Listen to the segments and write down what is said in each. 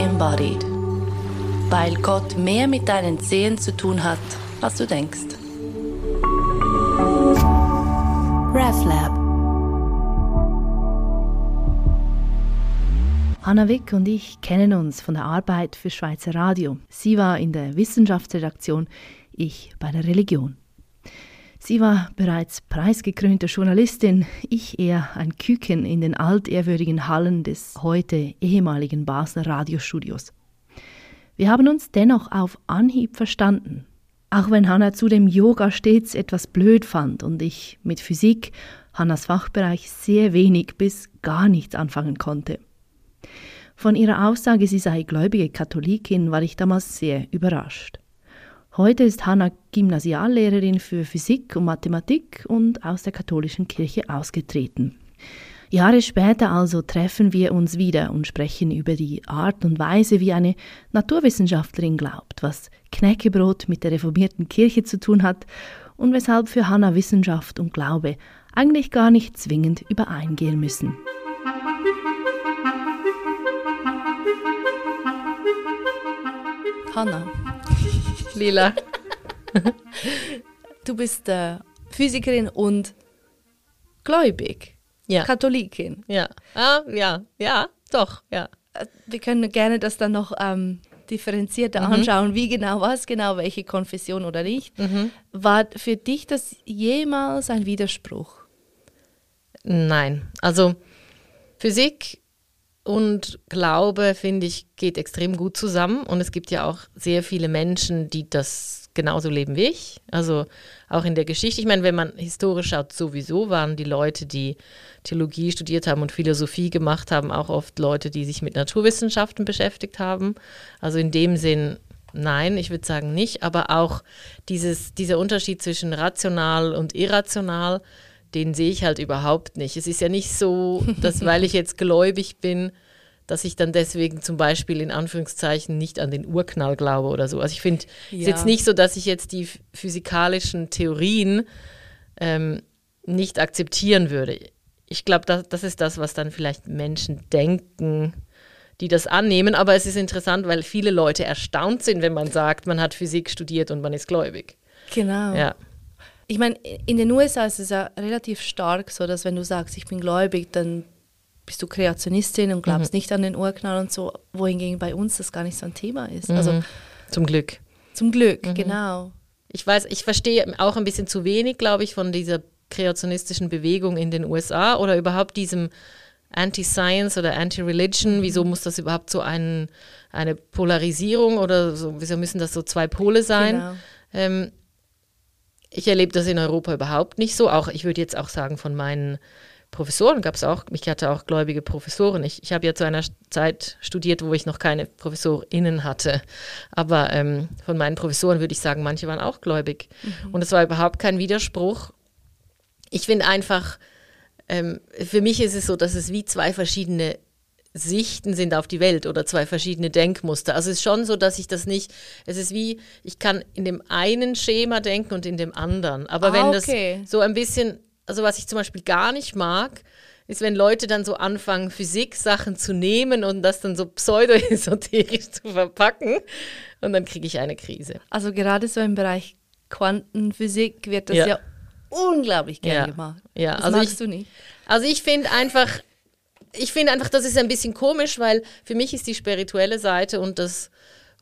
embodied. Weil Gott mehr mit deinen Zehen zu tun hat, als du denkst. RefLab Hanna Wick und ich kennen uns von der Arbeit für Schweizer Radio. Sie war in der Wissenschaftsredaktion, ich bei der Religion. Sie war bereits preisgekrönte Journalistin, ich eher ein Küken in den altehrwürdigen Hallen des heute ehemaligen Basler Radiostudios. Wir haben uns dennoch auf Anhieb verstanden, auch wenn Hanna zu dem Yoga stets etwas blöd fand und ich mit Physik, Hannas Fachbereich, sehr wenig bis gar nichts anfangen konnte. Von ihrer Aussage, sie sei gläubige Katholikin, war ich damals sehr überrascht. Heute ist Hanna Gymnasiallehrerin für Physik und Mathematik und aus der katholischen Kirche ausgetreten. Jahre später also treffen wir uns wieder und sprechen über die Art und Weise, wie eine Naturwissenschaftlerin glaubt, was Knäckebrot mit der reformierten Kirche zu tun hat und weshalb für Hanna Wissenschaft und Glaube eigentlich gar nicht zwingend übereingehen müssen. Hanna, Lila. du bist äh, Physikerin und gläubig. Ja. Katholikin. Ja. Ah, ja, ja, doch, ja. Äh, Wir können gerne das dann noch ähm, differenzierter Mhm. anschauen, wie genau, was genau, welche Konfession oder nicht. Mhm. War für dich das jemals ein Widerspruch? Nein. Also Physik und Glaube, finde ich, geht extrem gut zusammen. Und es gibt ja auch sehr viele Menschen, die das genauso leben wie ich. Also auch in der Geschichte. Ich meine, wenn man historisch schaut, sowieso waren die Leute, die Theologie studiert haben und Philosophie gemacht haben, auch oft Leute, die sich mit Naturwissenschaften beschäftigt haben. Also in dem Sinn Nein, ich würde sagen nicht, aber auch dieses, dieser Unterschied zwischen rational und irrational, den sehe ich halt überhaupt nicht. Es ist ja nicht so, dass weil ich jetzt gläubig bin, dass ich dann deswegen zum Beispiel in Anführungszeichen nicht an den Urknall glaube oder so. Also ich finde es Ja. jetzt nicht so, dass ich jetzt die physikalischen Theorien ähm, nicht akzeptieren würde. Ich glaube, das, das ist das, was dann vielleicht Menschen denken, die das annehmen. Aber es ist interessant, weil viele Leute erstaunt sind, wenn man sagt, man hat Physik studiert und man ist gläubig. Genau. Ja. Ich meine, in den USA ist es ja relativ stark so, dass wenn du sagst, ich bin gläubig, dann bist du Kreationistin und Mhm. glaubst nicht an den Urknall und so, wohingegen bei uns das gar nicht so ein Thema ist. Also Mhm. Zum Glück. zum Glück, Mhm. genau. Ich weiß, ich verstehe auch ein bisschen zu wenig, glaube ich, von dieser kreationistischen Bewegung in den USA oder überhaupt diesem Anti-Science oder Anti-Religion. Wieso muss das überhaupt so ein, eine Polarisierung oder so, wieso müssen das so zwei Pole sein? Genau. Ähm, ich erlebe das in Europa überhaupt nicht so. Auch ich würde jetzt auch sagen, von meinen Professoren gab es auch, ich hatte auch gläubige Professoren. Ich, ich habe ja zu einer Zeit studiert, wo ich noch keine ProfessorInnen hatte. Aber ähm, von meinen Professoren würde ich sagen, manche waren auch gläubig. Und es war überhaupt kein Widerspruch. Ich finde einfach, ähm, für mich ist es so, dass es wie zwei verschiedene Sichten sind auf die Welt oder zwei verschiedene Denkmuster. Also es ist schon so, dass ich das nicht, es ist wie, ich kann in dem einen Schema denken und in dem anderen. Aber Ah, wenn okay. das so ein bisschen, also was ich zum Beispiel gar nicht mag, ist, wenn Leute dann so anfangen, Physik-Sachen zu nehmen und das dann so pseudo-esoterisch zu verpacken. Und dann kriege ich eine Krise. Also gerade so im Bereich Quantenphysik wird das ja, Ja. unglaublich gern Ja. gemacht. Ja, das also magst ich- du nicht. Also ich finde einfach, ich finde einfach, das ist ein bisschen komisch, weil für mich ist die spirituelle Seite und das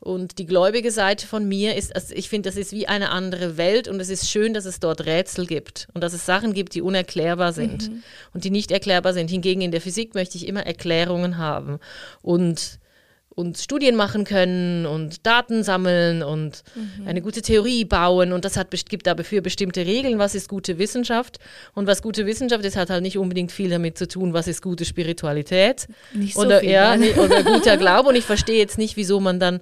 und die gläubige Seite von mir ist, also ich finde, das ist wie eine andere Welt und es ist schön, dass es dort Rätsel gibt und dass es Sachen gibt, die unerklärbar sind und die nicht erklärbar sind. Hingegen in der Physik möchte ich immer Erklärungen haben und und Studien machen können und Daten sammeln und eine gute Theorie bauen. Und das hat, gibt dafür bestimmte Regeln, was ist gute Wissenschaft. Und was gute Wissenschaft ist, hat halt nicht unbedingt viel damit zu tun, was ist gute Spiritualität. Nicht so oder, viel, ja, ne? oder guter Glaube. Und ich verstehe jetzt nicht, wieso man dann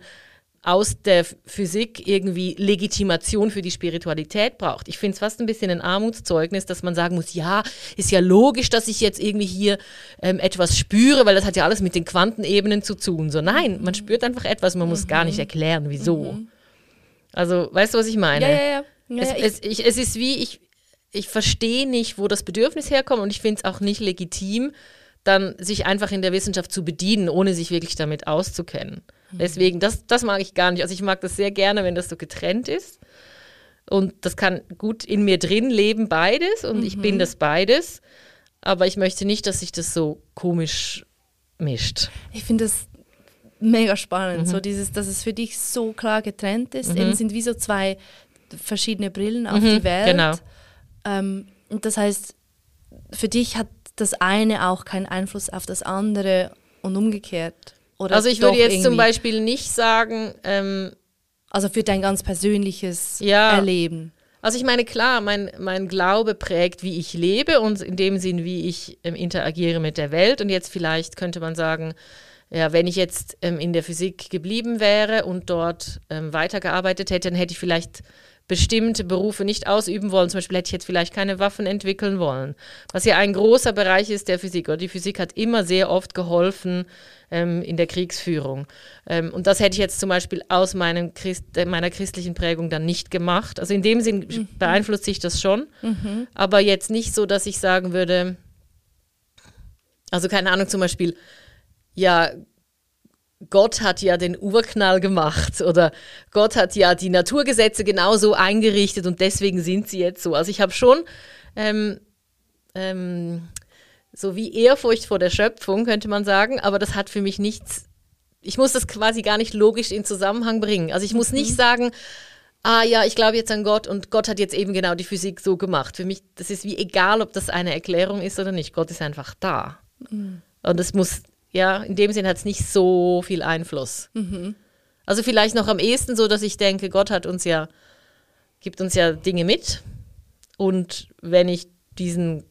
aus der Physik irgendwie Legitimation für die Spiritualität braucht. Ich finde es fast ein bisschen ein Armutszeugnis, dass man sagen muss, ja, ist ja logisch, dass ich jetzt irgendwie hier ähm, etwas spüre, weil das hat ja alles mit den Quantenebenen zu tun. So, nein, man spürt einfach etwas, man muss gar nicht erklären, wieso. Also, weißt du, was ich meine? Ja, ja, ja. ja, es, ja ich, es, ich, es ist wie, ich, ich verstehe nicht, wo das Bedürfnis herkommt und ich finde es auch nicht legitim, dann sich einfach in der Wissenschaft zu bedienen, ohne sich wirklich damit auszukennen. Mhm. Deswegen, das, das mag ich gar nicht. Also ich mag das sehr gerne, wenn das so getrennt ist. Und das kann gut in mir drin leben, beides. Und mhm. ich bin mhm. das beides. Aber ich möchte nicht, dass sich das so komisch mischt. Ich finde das mega spannend, mhm. so dieses, dass es für dich so klar getrennt ist. Mhm. Eben sind wie so zwei verschiedene Brillen auf mhm, die Welt. Genau. Ähm, und das heißt, für dich hat das eine auch keinen Einfluss auf das andere und umgekehrt. Oder also ich würde jetzt irgendwie. zum Beispiel nicht sagen. Ähm, also für dein ganz persönliches ja, Erleben. Also ich meine, klar, mein, mein Glaube prägt, wie ich lebe und in dem Sinn, wie ich ähm, interagiere mit der Welt. Und jetzt vielleicht könnte man sagen, ja, wenn ich jetzt ähm, in der Physik geblieben wäre und dort ähm, weitergearbeitet hätte, dann hätte ich vielleicht bestimmte Berufe nicht ausüben wollen. Zum Beispiel hätte ich jetzt vielleicht keine Waffen entwickeln wollen. Was ja ein großer Bereich ist der Physik. Oder die Physik hat immer sehr oft geholfen ähm, in der Kriegsführung. Ähm, und das hätte ich jetzt zum Beispiel aus Christ, äh, meiner christlichen Prägung dann nicht gemacht. Also in dem Sinn mhm. beeinflusst sich das schon. Mhm. Aber jetzt nicht so, dass ich sagen würde, also keine Ahnung, zum Beispiel, ja, Gott hat ja den Urknall gemacht oder Gott hat ja die Naturgesetze genauso eingerichtet und deswegen sind sie jetzt so. Also ich habe schon ähm, ähm, so wie Ehrfurcht vor der Schöpfung, könnte man sagen, aber das hat für mich nichts, ich muss das quasi gar nicht logisch in Zusammenhang bringen. Also ich muss nicht mhm. sagen, ah ja, ich glaube jetzt an Gott und Gott hat jetzt eben genau die Physik so gemacht. Für mich, das ist wie egal, ob das eine Erklärung ist oder nicht. Gott ist einfach da. Mhm. Und es muss ja, in dem Sinn hat es nicht so viel Einfluss. Mhm. Also vielleicht noch am ehesten so, dass ich denke, Gott hat uns ja, gibt uns ja Dinge mit. Und wenn ich diesen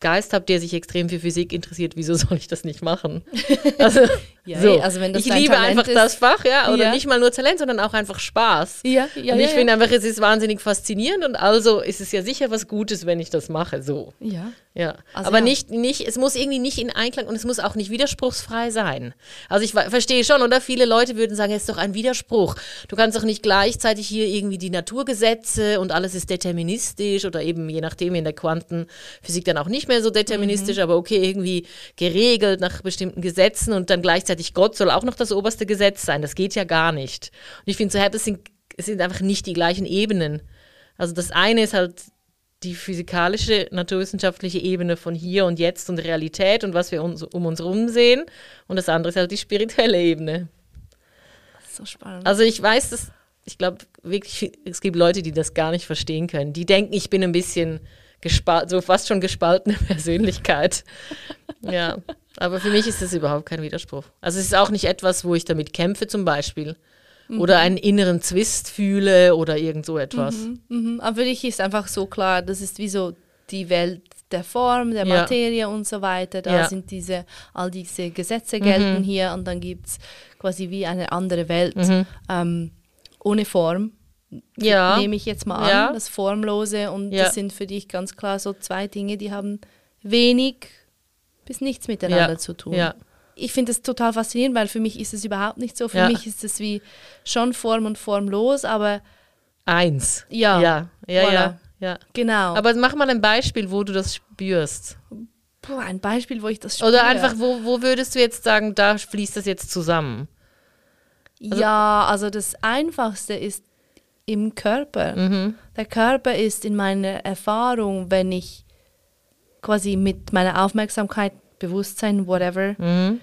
Geist habe, der sich extrem für Physik interessiert, wieso soll ich das nicht machen? Also, ja, so. also wenn das ich liebe Talent einfach ist, das Fach, ja, oder ja. nicht mal nur Talent, sondern auch einfach Spaß. Ja, ja, und ich ja, finde einfach, es ist wahnsinnig faszinierend und also ist es ja sicher was Gutes, wenn ich das mache, so. Ja. Ja. Also Aber nicht, nicht, es muss irgendwie nicht in Einklang und es muss auch nicht widerspruchsfrei sein. Also ich verstehe schon, oder? Viele Leute würden sagen, es ist doch ein Widerspruch. Du kannst doch nicht gleichzeitig hier irgendwie die Naturgesetze und alles ist deterministisch oder eben je nachdem in der Quantenphysik dann auch nicht mehr so deterministisch, mhm. aber okay, irgendwie geregelt nach bestimmten Gesetzen und dann gleichzeitig Gott soll auch noch das oberste Gesetz sein. Das geht ja gar nicht. Und ich finde so, es sind, es sind einfach nicht die gleichen Ebenen. Also das eine ist halt die physikalische, naturwissenschaftliche Ebene von hier und jetzt und Realität und was wir uns, um uns herum sehen. Und das andere ist halt die spirituelle Ebene. So spannend. Also ich weiß, dass ich glaube wirklich, es gibt Leute, die das gar nicht verstehen können. Die denken, ich bin ein bisschen gespalten, so fast schon gespaltene Persönlichkeit. Ja, aber für mich ist das überhaupt kein Widerspruch. Also es ist auch nicht etwas, wo ich damit kämpfe zum Beispiel mhm. oder einen inneren Zwist fühle oder irgend so etwas. Mhm, mhm. Aber für dich ist einfach so klar, das ist wie so die Welt der Form, der Materie ja. und so weiter. Da ja. sind diese, all diese Gesetze gelten mhm. hier und dann gibt es quasi wie eine andere Welt mhm. ähm, ohne Form. Ja. Nehme ich jetzt mal an, das Formlose und das sind für dich ganz klar so zwei Dinge, die haben wenig bis nichts miteinander zu tun. Ja ich finde es total faszinierend, weil für mich ist es überhaupt nicht so. Für ja. mich ist es wie schon Form und formlos, aber. Eins. Ja. Ja, ja, voilà. ja, ja. Genau. Aber mach mal ein Beispiel, wo du das spürst. Puh, ein Beispiel, wo ich das spüre. Oder einfach, wo, wo würdest du jetzt sagen, da fließt das jetzt zusammen? Also ja, also das Einfachste ist im Körper. Mhm. Der Körper ist in meiner Erfahrung, wenn ich quasi mit meiner Aufmerksamkeit, Bewusstsein, whatever, mhm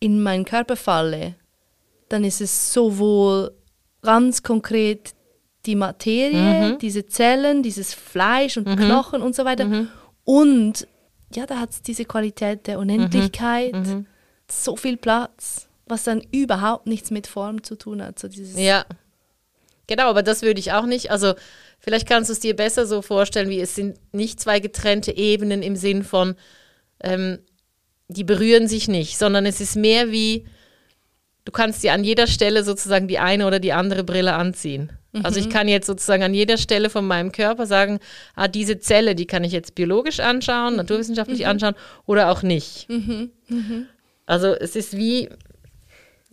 in meinen Körper falle, dann ist es sowohl ganz konkret die Materie, mhm. diese Zellen, dieses Fleisch und mhm. Knochen und so weiter. Mhm. Und ja, da hat es diese Qualität der Unendlichkeit, mhm. Mhm. so viel Platz, was dann überhaupt nichts mit Form zu tun hat. So dieses ja, genau, aber das würde ich auch nicht. Also vielleicht kannst du es dir besser so vorstellen, wie es sind nicht zwei getrennte Ebenen im Sinn von, ähm, die berühren sich nicht, sondern es ist mehr wie, du kannst dir an jeder Stelle sozusagen die eine oder die andere Brille anziehen. Mhm. Also ich mhm. kann jetzt sozusagen an jeder Stelle von meinem Körper sagen, ah, diese Zelle, die kann ich jetzt biologisch anschauen, mhm. naturwissenschaftlich mhm. anschauen oder auch nicht. Mhm. mhm. Also es ist wie,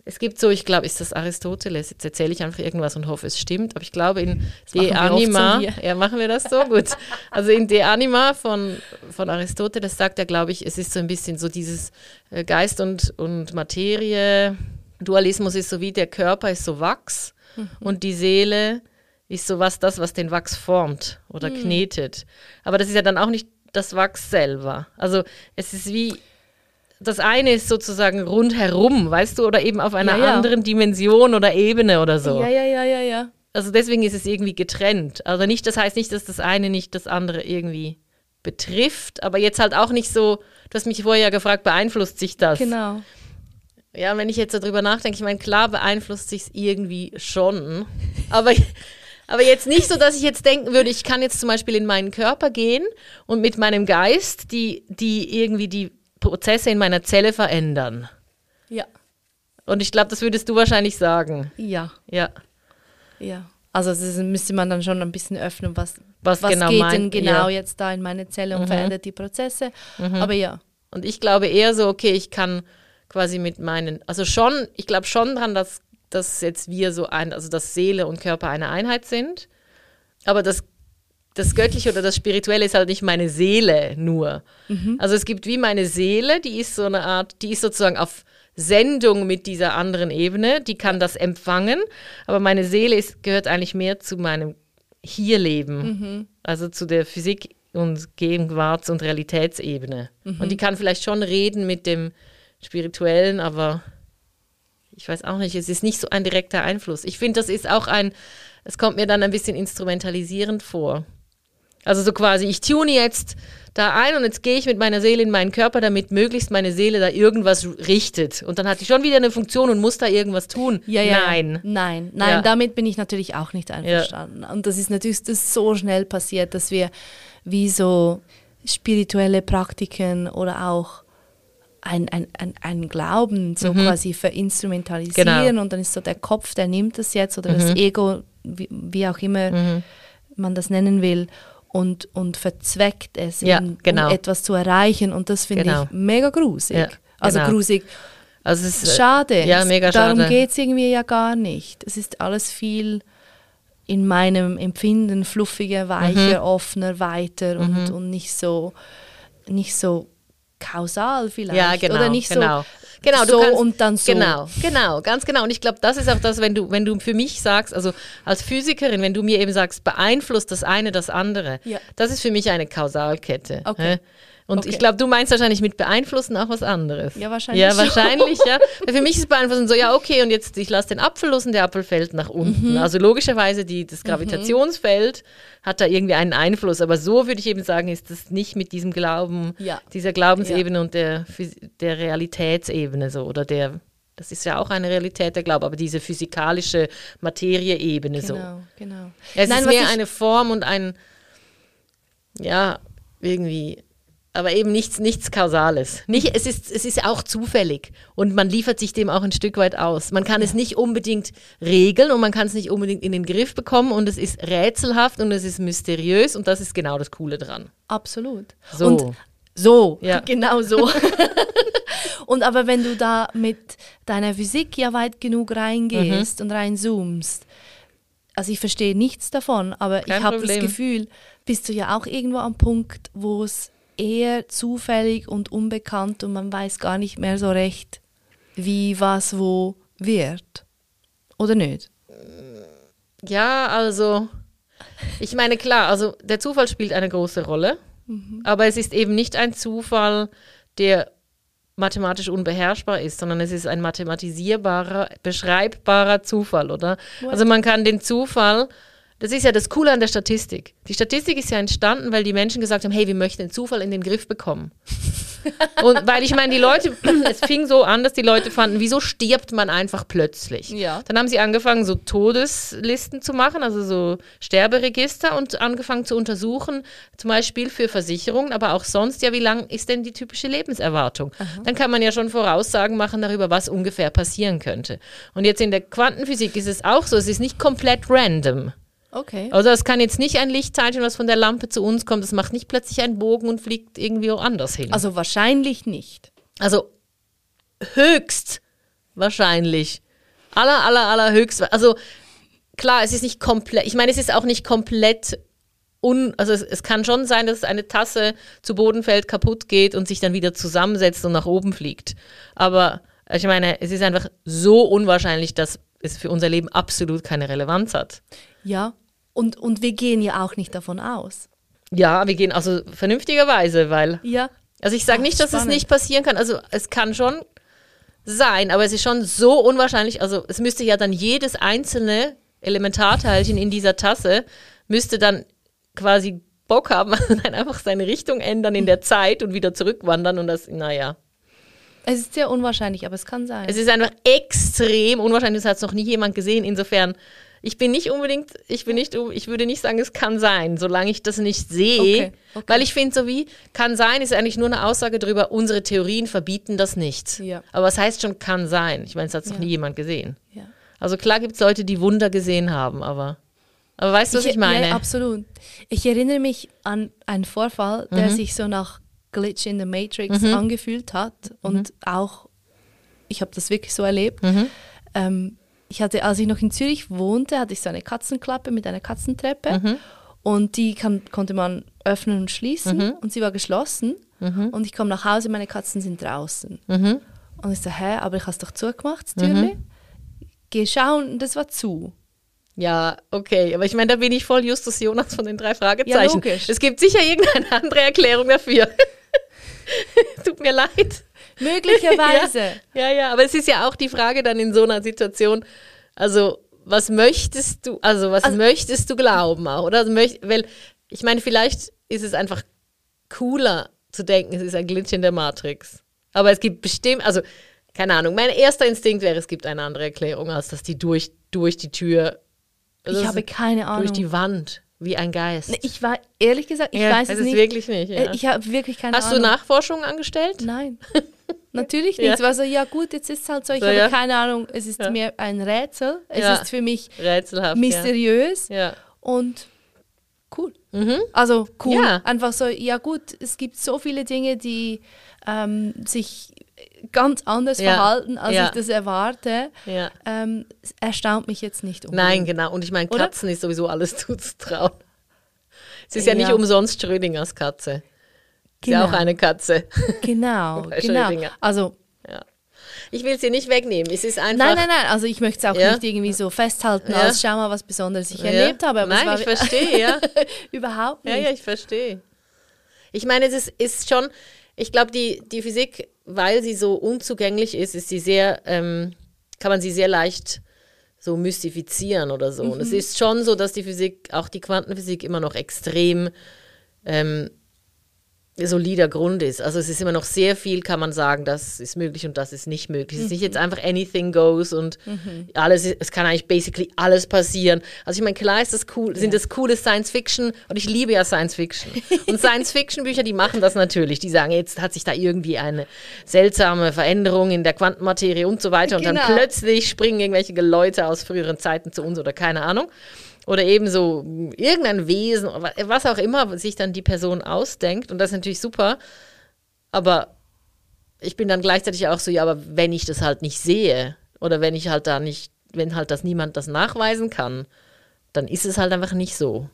es gibt so, ich glaube, ist das Aristoteles, jetzt erzähle ich einfach irgendwas und hoffe, es stimmt, aber ich glaube in machen De Anima, ja, machen wir das so gut. Also in De Anima von, von Aristoteles sagt er, glaube ich, es ist so ein bisschen so dieses äh, Geist und, und Materie, Dualismus ist so wie der Körper ist so Wachs Mhm. und die Seele ist so was, das, was den Wachs formt oder Mhm. knetet. Aber das ist ja dann auch nicht das Wachs selber. Also es ist wie, das eine ist sozusagen rundherum, weißt du, oder eben auf einer Ja, ja. anderen Dimension oder Ebene oder so. Ja, ja, ja, ja, ja. Also deswegen ist es irgendwie getrennt. Also nicht, das heißt nicht, dass das eine nicht das andere irgendwie betrifft, aber jetzt halt auch nicht so, du hast mich vorher ja gefragt, beeinflusst sich das? Genau. Ja, wenn ich jetzt so drüber nachdenke, ich meine, klar beeinflusst sich es irgendwie schon, aber, aber jetzt nicht so, dass ich jetzt denken würde, ich kann jetzt zum Beispiel in meinen Körper gehen und mit meinem Geist die, die irgendwie die Prozesse in meiner Zelle verändern. Ja. Und ich glaube, das würdest du wahrscheinlich sagen. Ja. Ja. Ja. Also das müsste man dann schon ein bisschen öffnen, was, Was genau geht mein- denn genau ja. jetzt da in meine Zelle und verändert die Prozesse. Aber ja. Und ich glaube eher so, okay, ich kann quasi mit meinen, also schon, ich glaube schon dran, dass, dass jetzt wir so ein, also dass Seele und Körper eine Einheit sind. Aber das, das Göttliche oder das Spirituelle ist halt nicht meine Seele nur. Also es gibt wie meine Seele, die ist so eine Art, die ist sozusagen auf Sendung mit dieser anderen Ebene, die kann das empfangen, aber meine Seele ist, gehört eigentlich mehr zu meinem Hierleben, also zu der Physik und Gegenwarts- und Realitätsebene. Und die kann vielleicht schon reden mit dem Spirituellen, aber ich weiß auch nicht, es ist nicht so ein direkter Einfluss. Ich finde, das ist auch ein, es kommt mir dann ein bisschen instrumentalisierend vor. Also so quasi, ich tune jetzt da ein und jetzt gehe ich mit meiner Seele in meinen Körper, damit möglichst meine Seele da irgendwas richtet. Und dann hat die schon wieder eine Funktion und muss da irgendwas tun. Ja, ja. Nein. Nein, nein, Ja. damit bin ich natürlich auch nicht einverstanden. Und das ist natürlich das ist so schnell passiert, dass wir wie so spirituelle Praktiken oder auch ein, ein, ein, ein Glauben so quasi verinstrumentalisieren Mhm. Genau. und dann ist so der Kopf, der nimmt das jetzt oder das Ego, wie, wie auch immer Mhm. man das nennen will. Und, und verzweckt es, Ja, um, genau. um etwas zu erreichen. Und das finde Genau. ich mega grusig. Ja, Also genau. grusig, Also es ist, äh, Schade. Ja, mega Darum geht es irgendwie ja gar nicht. Es ist alles viel in meinem Empfinden fluffiger, Mhm. weicher, offener, weiter und, und nicht so nicht so kausal vielleicht. Ja, genau. Oder nicht genau. so, genau, du so kannst, und dann so. Genau, genau, ganz genau. Und ich glaube, das ist auch das, wenn du, wenn du für mich sagst, also als Physikerin, wenn du mir eben sagst, beeinflusst das eine das andere, Ja. das ist für mich eine Kausalkette. Okay. hä? Und Okay. ich glaube, du meinst wahrscheinlich mit beeinflussen auch was anderes. Ja, wahrscheinlich Ja, wahrscheinlich, ja. Weil für mich ist beeinflussen so, ja, okay, und jetzt ich lasse den Apfel los und der Apfel fällt nach unten. Mhm. Also logischerweise, die, das Gravitationsfeld hat da irgendwie einen Einfluss. Aber so würde ich eben sagen, ist das nicht mit diesem Glauben, Ja. dieser Glaubensebene und der, der Realitätsebene so. Oder der, das ist ja auch eine Realität, der Glaube, aber diese physikalische Materieebene so. Genau, genau. Es Nein, ist mehr eine Form und ein, ja, irgendwie, aber eben nichts, nichts Kausales. Nicht, es, ist, es ist auch zufällig und man liefert sich dem auch ein Stück weit aus. Man kann es nicht unbedingt regeln und man kann es nicht unbedingt in den Griff bekommen und es ist rätselhaft und es ist mysteriös und das ist genau das Coole dran. Absolut. So. Und so, Ja. genau so. und aber wenn du da mit deiner Physik ja weit genug Mhm. reingehst und reinzoomst, also ich verstehe nichts davon, aber Kein ich habe das. Gefühl, bist du ja auch irgendwo am Punkt, wo es eher zufällig und unbekannt und man weiß gar nicht mehr so recht, wie was wo wird. Oder nicht? Ja, also, ich meine, klar, also der Zufall spielt eine große Rolle, aber es ist eben nicht ein Zufall, der mathematisch unbeherrschbar ist, sondern es ist ein mathematisierbarer, beschreibbarer Zufall, oder? Also man kann den Zufall, das ist ja das Coole an der Statistik. Die Statistik ist ja entstanden, weil die Menschen gesagt haben, hey, wir möchten den Zufall in den Griff bekommen. Und weil ich meine, die Leute, es fing so an, dass die Leute fanden, wieso stirbt man einfach plötzlich? Ja. Dann haben sie angefangen, so Todeslisten zu machen, also so Sterberegister und angefangen zu untersuchen, zum Beispiel für Versicherungen, aber auch sonst, ja, wie lang ist denn die typische Lebenserwartung? Dann kann man ja schon Voraussagen machen darüber, was ungefähr passieren könnte. Und jetzt in der Quantenphysik ist es auch so, es ist nicht komplett random. Okay. Also es kann jetzt nicht ein Lichtteilchen, was von der Lampe zu uns kommt, das macht nicht plötzlich einen Bogen und fliegt irgendwie woanders hin. Also wahrscheinlich nicht. Also höchst wahrscheinlich. Aller, aller, aller höchst. Also klar, es ist nicht komplett, ich meine, es ist auch nicht komplett un, also es, es, kann schon sein, dass eine Tasse zu Boden fällt, kaputt geht und sich dann wieder zusammensetzt und nach oben fliegt. Aber ich meine, es ist einfach so unwahrscheinlich, dass es für unser Leben absolut keine Relevanz hat. Ja, und, und wir gehen ja auch nicht davon aus. Ja, wir gehen also vernünftigerweise, weil. Ja. Also ich sage nicht, dass spannend. es nicht passieren kann. Also es kann schon sein, aber es ist schon so unwahrscheinlich. Also es müsste ja dann jedes einzelne Elementarteilchen in dieser Tasse müsste dann quasi Bock haben, dann einfach seine Richtung ändern in der Zeit und wieder zurückwandern und das, naja. Es ist sehr unwahrscheinlich, aber es kann sein. Es ist einfach extrem unwahrscheinlich, das hat noch nie jemand gesehen. Insofern, ich bin nicht unbedingt, ich bin nicht, ich würde nicht sagen, es kann sein, solange ich das nicht sehe. Okay, okay. Weil ich finde, so wie kann sein, ist eigentlich nur eine Aussage darüber, unsere Theorien verbieten das nicht. Ja. Aber was heißt schon kann sein? Ich meine, es hat noch ja. nie jemand gesehen. Ja. Also klar gibt es Leute, die Wunder gesehen haben, aber. Aber weißt du, was ich, ich meine? Ja, absolut. Ich erinnere mich an einen Vorfall, der mhm. sich so nach Glitch in the Matrix mhm. angefühlt hat und mhm. auch, ich habe das wirklich so erlebt. Mhm. Ähm, ich hatte, als ich noch in Zürich wohnte, hatte ich so eine Katzenklappe mit einer Katzentreppe mhm. und die kann, konnte man öffnen und schließen mhm. und sie war geschlossen mhm. und ich komme nach Hause, meine Katzen sind draußen. Und ich so, hä, aber ich habe es doch zugemacht, das Türchen. Geh schauen, das war zu. Ja, okay, aber ich meine, da bin ich voll Justus Jonas von den drei Fragezeichen. Ja, es gibt sicher irgendeine andere Erklärung dafür. Tut mir leid. Möglicherweise. Ja, ja, ja, aber es ist ja auch die Frage dann in so einer Situation, also was möchtest du, also was also, möchtest du glauben auch, oder? Also weil ich meine, vielleicht ist es einfach cooler zu denken, es ist ein Glitch in der Matrix. Aber es gibt bestimmt, also keine Ahnung, mein erster Instinkt wäre, es gibt eine andere Erklärung, als dass die durch, durch die Tür. Also ich habe keine Ahnung. Durch die Wand. Wie ein Geist. Ich war, ehrlich gesagt, ich ja, weiß es nicht. wirklich nicht. Ja. Äh, ich habe wirklich keine Hast Ahnung. Hast du Nachforschungen angestellt? Nein. Natürlich nicht. Ja. Es war so, ja gut, jetzt ist es halt so, ich so, habe ja. keine Ahnung, es ist ja. mir ein Rätsel. Es ist für mich Rätselhaft, mysteriös und cool. Mhm. Also cool. Einfach so, ja gut, es gibt so viele Dinge, die ähm, sich ganz anders ja. verhalten, als ja. ich das erwarte, ja. ähm, erstaunt mich jetzt nicht unbedingt. Nein, genau. Und ich meine, Katzen Oder? ist sowieso alles zuzutrauen. Es ist ja, nicht umsonst Schrödingers Katze. Ist ja auch genau. eine Katze. Genau, genau. Also ich will sie nicht wegnehmen. Es ist einfach. Nein, nein, nein. Also ich möchte es auch ja. nicht irgendwie so festhalten, ja. als schau mal, was Besonderes ich erlebt habe. Aber nein, ich verstehe, ja. Überhaupt nicht. Ja, ja, ich verstehe. Ich meine, es ist, ist schon, ich glaube, die, die Physik, weil sie so unzugänglich ist, ist sie sehr, ähm, kann man sie sehr leicht so mystifizieren oder so. Mhm. Und es mhm. ist schon so, dass die Physik, auch die Quantenphysik immer noch extrem ähm, solider Grund ist. Also es ist immer noch sehr viel, kann man sagen, das ist möglich und das ist nicht möglich. Es ist nicht jetzt mhm. einfach anything goes und mhm. alles, es kann eigentlich basically alles passieren. Also ich meine, klar ist das cool, sind das coole Science Fiction und ich liebe ja Science Fiction. Und Science Fiction Bücher, die machen das natürlich. Die sagen, jetzt hat sich da irgendwie eine seltsame Veränderung in der Quantenmaterie und so weiter und genau. dann plötzlich springen irgendwelche Leute aus früheren Zeiten zu uns oder keine Ahnung oder eben so irgendein Wesen, was auch immer sich dann die Person ausdenkt. Und das ist natürlich super. Aber ich bin dann gleichzeitig auch so, ja, aber wenn ich das halt nicht sehe oder wenn ich halt da nicht, wenn halt das niemand das nachweisen kann, dann ist es halt einfach nicht so.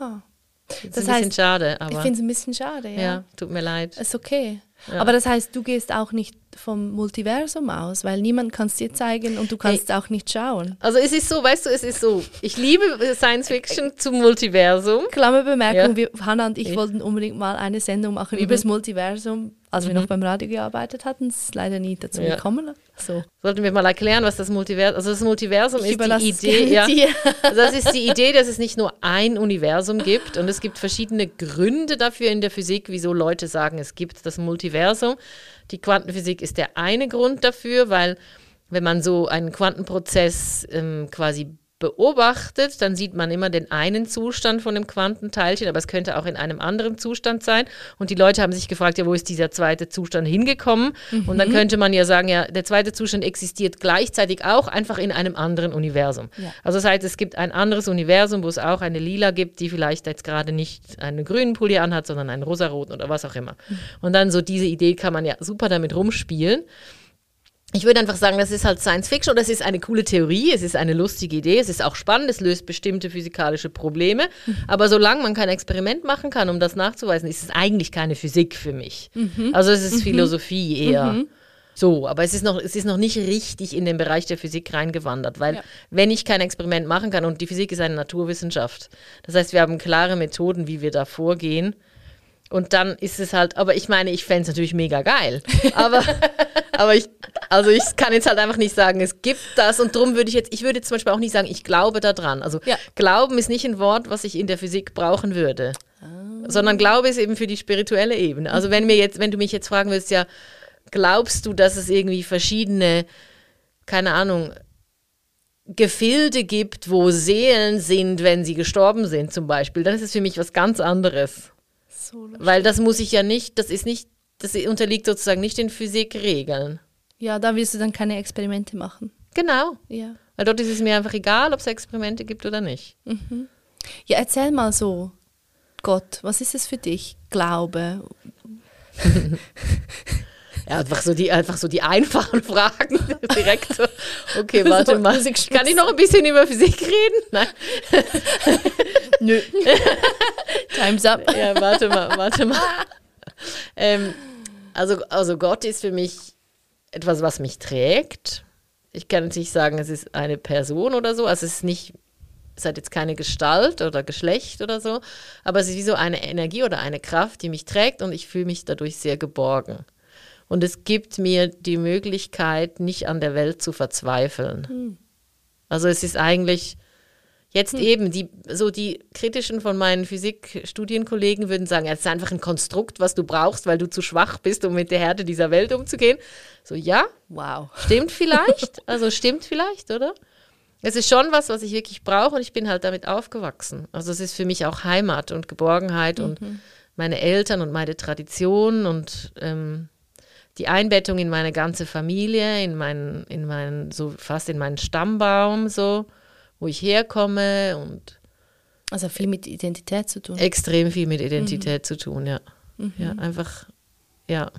Oh. Das, ist ein bisschen schade, aber. Ich finde es ein bisschen schade, ja. Ja, tut mir leid. Ist okay. Ja. Aber das heißt, du gehst auch nicht vom Multiversum aus, weil niemand kann es dir zeigen und du kannst hey. auch nicht schauen. Also es ist so, weißt du, es ist so, ich liebe Science Fiction zum Multiversum. Klammerbemerkung, ja. wir, Hannah und ich, ich, wollten unbedingt mal eine Sendung machen mhm. über das Multiversum, als mhm. wir noch beim Radio gearbeitet hatten. Es ist leider nie dazu ja. gekommen. So. Sollten wir mal erklären, was das Multiversum, also das Multiversum ich ist die Idee, ja, also das ist die Idee, dass es nicht nur ein Universum gibt und es gibt verschiedene Gründe dafür in der Physik, wieso Leute sagen, es gibt das Multiversum. Die Quantenphysik ist der eine Grund dafür, weil wenn man so einen Quantenprozess ähm, quasi beobachtet, dann sieht man immer den einen Zustand von dem Quantenteilchen, aber es könnte auch in einem anderen Zustand sein. Und die Leute haben sich gefragt, ja, wo ist dieser zweite Zustand hingekommen? Mhm. Und dann mhm. könnte man ja sagen, ja, der zweite Zustand existiert gleichzeitig auch einfach in einem anderen Universum. Ja. Also das heißt, es gibt ein anderes Universum, wo es auch eine Lila gibt, die vielleicht jetzt gerade nicht einen grünen Pulli anhat, sondern einen rosaroten oder was auch immer. Mhm. Und dann so diese Idee kann man ja super damit rumspielen. Ich würde einfach sagen, das ist halt Science Fiction oder es ist eine coole Theorie, es ist eine lustige Idee, es ist auch spannend, es löst bestimmte physikalische Probleme. Mhm. Aber solange man kein Experiment machen kann, um das nachzuweisen, ist es eigentlich keine Physik für mich. Mhm. Also es ist mhm. Philosophie eher. Mhm. So, aber es ist, noch, es ist noch nicht richtig in den Bereich der Physik reingewandert, weil ja. wenn ich kein Experiment machen kann und die Physik ist eine Naturwissenschaft, das heißt, wir haben klare Methoden, wie wir da vorgehen. Und dann ist es halt, aber ich meine, ich fände es natürlich mega geil. Aber, aber ich, also ich kann jetzt halt einfach nicht sagen, es gibt das und darum würde ich jetzt, ich würde zum Beispiel auch nicht sagen, ich glaube daran. Also ja. Glauben ist nicht ein Wort, was ich in der Physik brauchen würde. Ah. Sondern Glaube ist eben für die spirituelle Ebene. Also wenn mir jetzt, wenn du mich jetzt fragen würdest, ja, glaubst du, dass es irgendwie verschiedene, keine Ahnung, Gefilde gibt, wo Seelen sind, wenn sie gestorben sind zum Beispiel, dann ist es für mich was ganz anderes. So Weil das muss ich ja nicht, das ist nicht, das unterliegt sozusagen nicht den Physikregeln. Ja, da wirst du dann keine Experimente machen. Genau. Ja. Weil dort ist es mir einfach egal, ob es Experimente gibt oder nicht. Mhm. Ja, erzähl mal so, Gott, was ist es für dich? Glaube. Ja, einfach so die, einfach so die einfachen Fragen direkt so. Okay, warte mal. Kann ich noch ein bisschen über Physik reden? Nein. Nö. Time's up. Ja, warte mal, warte mal. Ähm, also, also Gott ist für mich etwas, was mich trägt. Ich kann jetzt nicht sagen, es ist eine Person oder so. Also es ist nicht, es hat jetzt keine Gestalt oder Geschlecht oder so, aber es ist wie so eine Energie oder eine Kraft, die mich trägt und ich fühle mich dadurch sehr geborgen. Und es gibt mir die Möglichkeit, nicht an der Welt zu verzweifeln. Hm. Also es ist eigentlich jetzt hm. eben die so die kritischen von meinen Physikstudienkollegen würden sagen, es ist einfach ein Konstrukt, was du brauchst, weil du zu schwach bist, um mit der Härte dieser Welt umzugehen. So ja, wow, stimmt vielleicht, also stimmt vielleicht, oder? Es ist schon was, was ich wirklich brauche und ich bin halt damit aufgewachsen. Also es ist für mich auch Heimat und Geborgenheit mhm. und meine Eltern und meine Tradition und ähm, die Einbettung in meine ganze Familie, in meinen, in meinen, so fast in meinen Stammbaum, so, wo ich herkomme und also viel mit Identität zu tun. Extrem viel mit Identität mhm. zu tun, ja. Mhm. Ja, einfach, ja.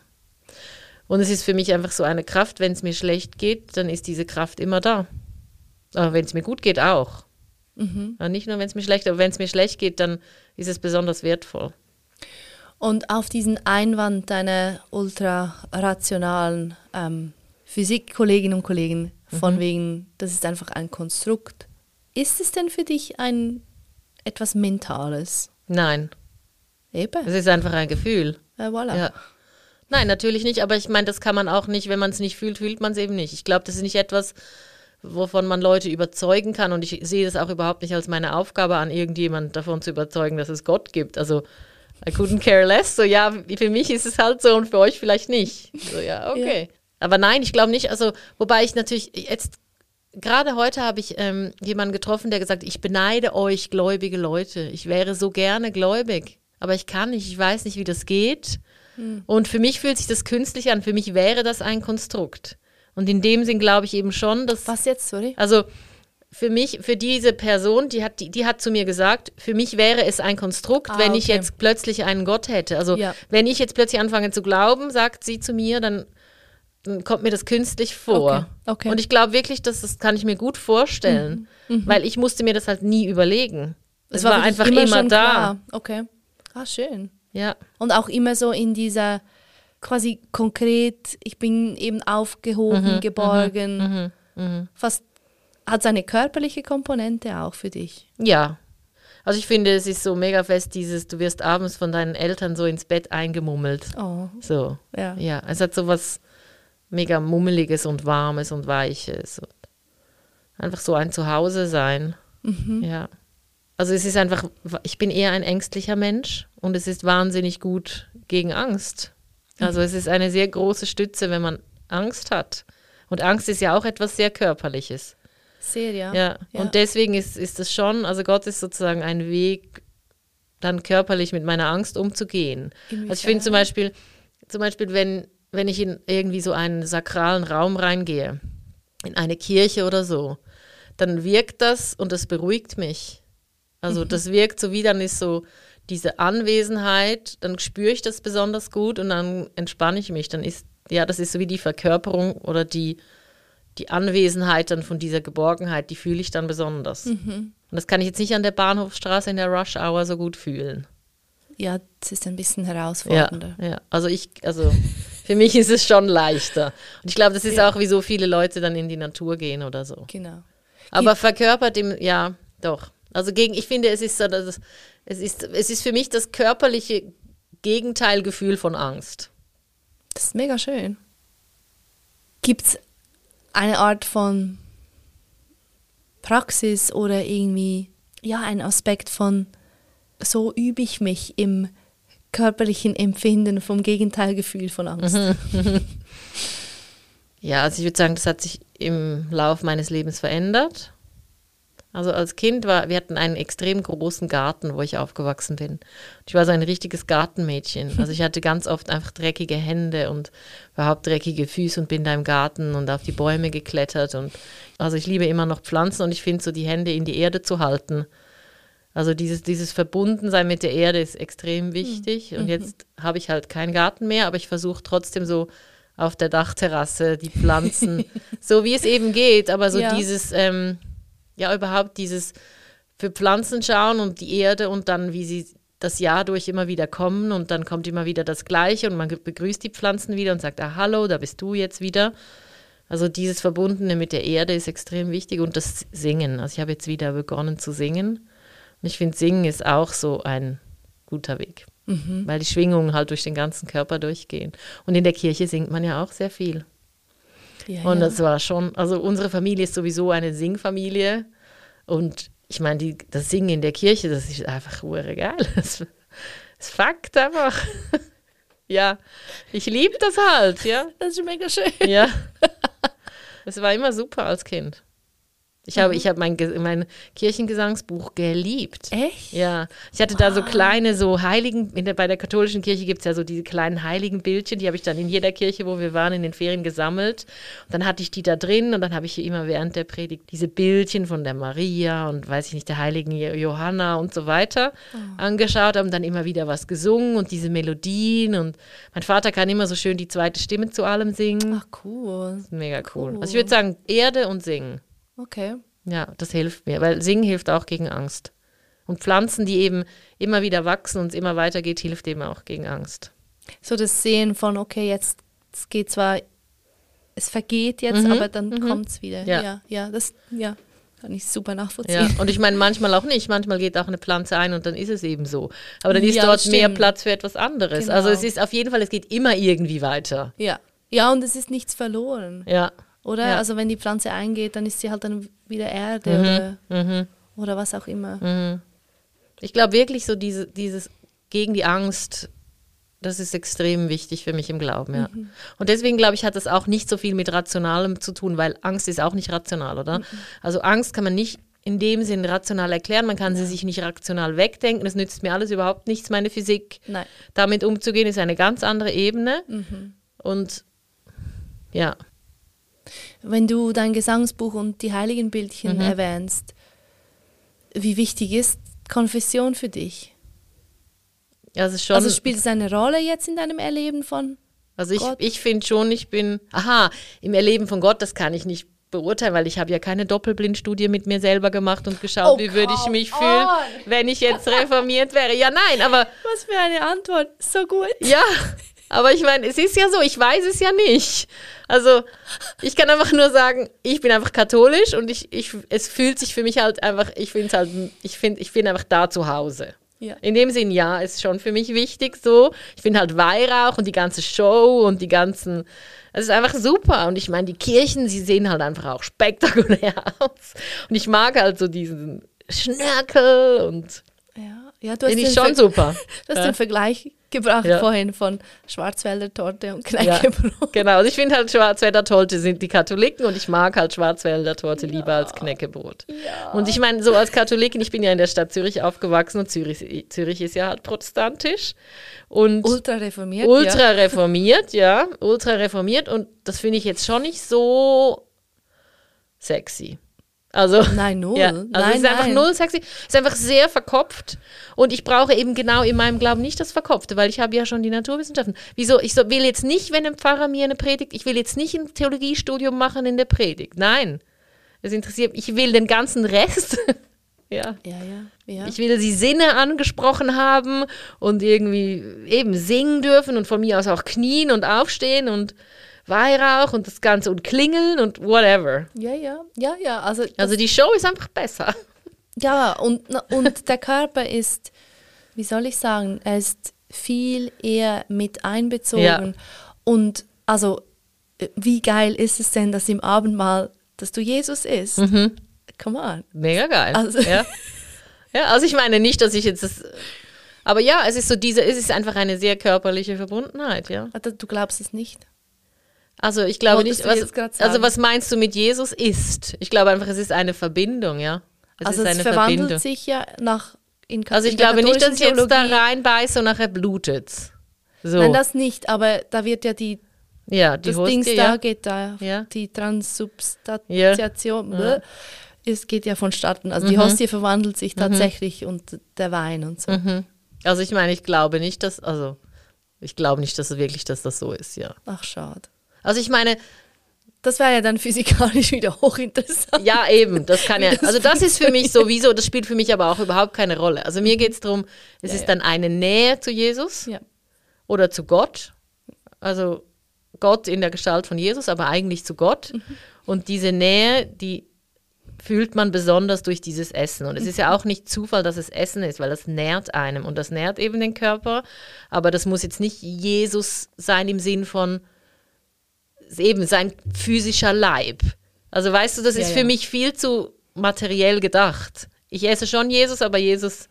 Und es ist für mich einfach so eine Kraft, wenn es mir schlecht geht, dann ist diese Kraft immer da. Aber wenn es mir gut geht, auch. Mhm. nicht nur, wenn es mir schlecht, aber wenn es mir schlecht geht, dann ist es besonders wertvoll. Und auf diesen Einwand deiner ultrarationalen ähm, Physikkolleginnen und Kollegen, von mhm. wegen, das ist einfach ein Konstrukt, ist es denn für dich ein etwas Mentales? Nein. Eben. Es ist einfach ein Gefühl. Ja, voilà. Ja. Nein, natürlich nicht, aber ich meine, das kann man auch nicht, wenn man es nicht fühlt, fühlt man es eben nicht. Ich glaube, das ist nicht etwas, wovon man Leute überzeugen kann und ich sehe das auch überhaupt nicht als meine Aufgabe an, irgendjemand davon zu überzeugen, dass es Gott gibt. Also I couldn't care less. So, ja, für mich ist es halt so und für euch vielleicht nicht. So, ja, okay. Ja. Aber nein, ich glaube nicht. Also, wobei ich natürlich jetzt, gerade heute habe ich ähm, jemanden getroffen, der gesagt ich beneide euch gläubige Leute. Ich wäre so gerne gläubig. Aber ich kann nicht, ich weiß nicht, wie das geht. Hm. Und für mich fühlt sich das künstlich an. Für mich wäre das ein Konstrukt. Und in dem Sinn glaube ich eben schon, dass. Was jetzt, sorry? Also, für mich, für diese Person, die hat, die, die hat zu mir gesagt, für mich wäre es ein Konstrukt, ah, wenn okay. ich jetzt plötzlich einen Gott hätte. Also ja. wenn ich jetzt plötzlich anfange zu glauben, sagt sie zu mir, dann, dann kommt mir das künstlich vor. Okay. Okay. Und ich glaube wirklich, dass das kann ich mir gut vorstellen, mhm. Mhm. weil ich musste mir das halt nie überlegen. Es, es war, war einfach immer, immer da. Klar. Okay. Ah, schön. Ja. Und auch immer so in dieser quasi konkret, ich bin eben aufgehoben, mhm, geborgen, mhm, mhm, mhm. fast hat es eine körperliche Komponente auch für dich? Ja. Also ich finde, es ist so mega fest, dieses, du wirst abends von deinen Eltern so ins Bett eingemummelt. Oh. So. Ja. Ja. Es hat so was mega Mummeliges und Warmes und Weiches. Und einfach so ein Zuhause sein. Mhm. Ja. Also es ist einfach, ich bin eher ein ängstlicher Mensch und es ist wahnsinnig gut gegen Angst. Also mhm. es ist eine sehr große Stütze, wenn man Angst hat. Und Angst ist ja auch etwas sehr Körperliches. Sehr, ja. ja. ja. Und deswegen ist, ist es schon, also Gott ist sozusagen ein Weg, dann körperlich mit meiner Angst umzugehen. Also ich finde zum Beispiel, zum Beispiel, wenn, wenn ich in irgendwie so einen sakralen Raum reingehe, in eine Kirche oder so, dann wirkt das und das beruhigt mich. Also mhm. das wirkt so wie dann ist so diese Anwesenheit, dann spüre ich das besonders gut und dann entspanne ich mich. Dann ist ja, das ist so wie die Verkörperung oder die, die Anwesenheit dann von dieser Geborgenheit, die fühle ich dann besonders. Und das kann ich jetzt nicht an der Bahnhofstraße in der Rush Hour so gut fühlen. Ja, das ist ein bisschen Ja, herausfordernder. ja. Also ich, also für mich ist es schon leichter. Und ich glaube, das ist Ja. auch, wieso viele Leute dann in die Natur gehen oder so. Genau. Aber verkörpert im, ja, doch. Also gegen, ich finde, es ist so, dass es, es ist, es ist für mich das körperliche Gegenteilgefühl von Angst. Das ist mega schön. Gibt es eine Art von Praxis oder irgendwie, ja, einen Aspekt von, so übe ich mich im körperlichen Empfinden vom Gegenteilgefühl von Angst? Ja, also ich würde sagen, das hat sich im Lauf meines Lebens verändert. Also als Kind war, wir hatten einen extrem großen Garten, wo ich aufgewachsen bin. Ich war so ein richtiges Gartenmädchen. Also ich hatte ganz oft einfach dreckige Hände und überhaupt dreckige Füße und bin da im Garten und auf die Bäume geklettert. Und also ich liebe immer noch Pflanzen und ich finde so die Hände in die Erde zu halten. Also dieses, dieses Verbundensein mit der Erde ist extrem wichtig. Und jetzt habe ich halt keinen Garten mehr, aber ich versuche trotzdem so auf der Dachterrasse die Pflanzen, so wie es eben geht, aber so Ja. dieses, ähm, ja überhaupt dieses für Pflanzen schauen und die Erde und dann, wie sie das Jahr durch immer wieder kommen und dann kommt immer wieder das Gleiche und man begrüßt die Pflanzen wieder und sagt, ah, hallo, da bist du jetzt wieder. Also dieses Verbundene mit der Erde ist extrem wichtig und das Singen. Also ich habe jetzt wieder begonnen zu singen und ich finde, Singen ist auch so ein guter Weg, weil die Schwingungen halt durch den ganzen Körper durchgehen. Und in der Kirche singt man ja auch sehr viel. Ja, Und das war schon, also unsere Familie ist sowieso eine Singfamilie. Und ich meine, die, das Singen in der Kirche, das ist einfach geil. Das, das Fakt einfach. ja, ich liebe das halt, ja. das ist mega schön. Ja. Das war immer super als Kind. Ich habe, ich habe mein, mein Kirchengesangsbuch geliebt. Echt? Ja, ich hatte da so kleine, so Heiligen, der, bei der katholischen Kirche gibt es ja so diese kleinen heiligen Bildchen, die habe ich dann in jeder Kirche, wo wir waren, in den Ferien gesammelt. Und dann hatte ich die da drin und dann habe ich immer während der Predigt diese Bildchen von der Maria und weiß ich nicht, der heiligen Jo- Johanna und so weiter angeschaut, haben dann immer wieder was gesungen und diese Melodien und mein Vater kann immer so schön die zweite Stimme zu allem singen. Ach, cool. Mega cool. Cool. Also ich würde sagen, Erde und Singen. Okay. Ja, das hilft mir, weil Singen hilft auch gegen Angst. Und Pflanzen, die eben immer wieder wachsen und es immer weitergeht, hilft eben auch gegen Angst. So das Sehen von, okay, jetzt es geht zwar, es vergeht jetzt, Mhm, aber dann kommt es wieder. Ja. ja, ja, das, ja, kann ich super Ja, nachvollziehen. und ich meine manchmal auch nicht. Manchmal geht auch eine Pflanze ein und dann ist es eben so. Aber dann ist Ja, dort das mehr stimmt. Platz für etwas anderes. Genau. Also es ist auf jeden Fall, es geht immer irgendwie weiter. Ja. ja, und es ist nichts verloren, Ja. Oder? Ja. Also wenn die Pflanze eingeht, dann ist sie halt dann wieder Erde oder, Mhm. oder was auch immer. Ich glaube wirklich so diese, dieses gegen die Angst, das ist extrem wichtig für mich im Glauben, ja. Und deswegen glaube ich, hat das auch nicht so viel mit Rationalem zu tun, weil Angst ist auch nicht rational, oder? Also Angst kann man nicht in dem Sinn rational erklären, man kann sie sich nicht rational wegdenken, es nützt mir alles überhaupt nichts, meine Physik. Nein. Damit umzugehen ist eine ganz andere Ebene. Und ja, Wenn du dein Gesangsbuch und die Heiligenbildchen Mhm. erwähnst, wie wichtig ist Konfession für dich? ist schon. Also spielt es eine Rolle jetzt in deinem Erleben von? Also ich, Gott. ich finde schon, ich bin, aha, im Erleben von Gott, das kann ich nicht beurteilen, weil ich habe ja keine Doppelblindstudie mit mir selber gemacht und geschaut, Oh, wie würde ich mich fühlen, on. wenn ich jetzt reformiert wäre. Ja, nein, aber Was für eine Antwort, so gut. ja, aber ich meine, es ist ja so, ich weiß es ja nicht. Also ich kann einfach nur sagen, ich bin einfach katholisch und ich, ich, es fühlt sich für mich halt einfach, ich finde es halt, ich finde, ich bin einfach da zu Hause. Ja. In dem Sinn, ja, ist schon für mich wichtig so. Ich finde halt Weihrauch und die ganze Show und die ganzen, es ist einfach super. Und ich meine, die Kirchen, sie sehen halt einfach auch spektakulär aus. Und ich mag halt so diesen Schnörkel und Ja, ja du hast, den, schon Ver super. du hast Ja. den Vergleich gebracht Ja. vorhin von Schwarzwälder Torte und Ja, Knäckebrot. genau. Und ich finde halt Schwarzwälder Torte sind die Katholiken und ich mag halt Schwarzwälder Torte lieber als Knäckebrot. Und ich meine, so als Katholikin, ich bin ja in der Stadt Zürich aufgewachsen und Zürich, Zürich ist ja halt protestantisch und Ultra reformiert. ultra ja. reformiert, ja, ultra reformiert und das finde ich jetzt schon nicht so sexy. Also, Nein, null. Ja, also nein, es ist einfach nein. null sexy. Es ist einfach sehr verkopft. Und ich brauche eben genau in meinem Glauben nicht das Verkopfte, weil ich habe ja schon die Naturwissenschaften. Wieso? Ich so, will jetzt nicht, wenn ein Pfarrer mir eine Predigt, ich will jetzt nicht ein Theologiestudium machen in der Predigt. Nein. Es interessiert, ich will den ganzen Rest. ja. Ja, ja, ja. Ich will die Sinne angesprochen haben und irgendwie eben singen dürfen und von mir aus auch knien und aufstehen und Weihrauch und das Ganze und klingeln und whatever. ja, ja, ja, ja. Also, Also die Show ist einfach besser. ja, und, und der Körper ist, wie soll ich sagen, er ist viel eher mit einbezogen. Ja. Und also, äh, wie geil ist es denn, dass im Abendmahl, dass du Jesus isst? Come on. Mega geil. Also- ja. ja, also ich meine nicht, dass ich jetzt das. Aber ja, es ist so diese, es ist einfach eine sehr körperliche Verbundenheit, ja. Du glaubst es nicht? Also ich glaube nicht, was, also was meinst du mit Jesus ist? Ich glaube einfach, es ist eine Verbindung, ja. Es also ist es verwandelt Verbindung. sich ja nach in Also ich glaube nicht, dass ich katholischen jetzt da Theologie- reinbeiße und nachher blutet. So. Nein, das nicht, aber da wird ja die ja, die das Hostie, Dings ja. da geht da, Ja. die Transubstantiation, Ja. es geht ja vonstatten. Also Mhm. die Hostie verwandelt sich tatsächlich und der Wein und so. Also ich meine, ich glaube nicht, dass, also ich glaube nicht, dass wirklich, dass das so ist, ja. Ach, schade. Also ich meine, Das wäre ja dann physikalisch wieder hochinteressant. Ja, eben, das kann ja. Also das ist für mich sowieso, das spielt für mich aber auch überhaupt keine Rolle. Also mir geht es darum, es Ja, ist ja. dann eine Nähe zu Jesus Ja. oder zu Gott. Also Gott in der Gestalt von Jesus, aber eigentlich zu Gott. Mhm. Und diese Nähe, die fühlt man besonders durch dieses Essen. Und es ist ja auch nicht Zufall, dass es Essen ist, weil das nährt einem und das nährt eben den Körper. Aber das muss jetzt nicht Jesus sein im Sinn von eben sein physischer Leib. Also weißt du, das Ja, ist ja. für mich viel zu materiell gedacht. Ich esse schon Jesus, aber Jesus,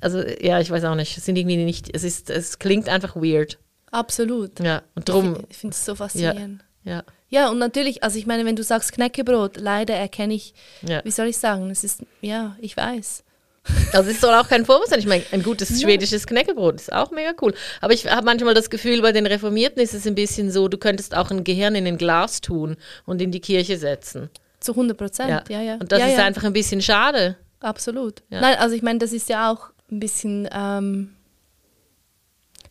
also ja, ich weiß auch nicht, es sind irgendwie nicht, es ist, es klingt einfach weird. Absolut. Ja, und drum, Ich finde es so faszinierend. ja, Ja, und natürlich, also ich meine, wenn du sagst Knäckebrot, leider erkenne ich, ja. wie soll ich sagen, es ist, ja, ich weiß. Also es soll auch kein Vorwurf sein. Ich meine, ein gutes schwedisches Knäckebrot ist auch mega cool. Aber ich habe manchmal das Gefühl, bei den Reformierten ist es ein bisschen so, du könntest auch ein Gehirn in ein Glas tun und in die Kirche setzen. Zu 100 Prozent, ja, ja. Und das ja, ist ja. einfach ein bisschen schade. Absolut. Ja. Nein, also ich meine, das ist ja auch ein bisschen, ähm,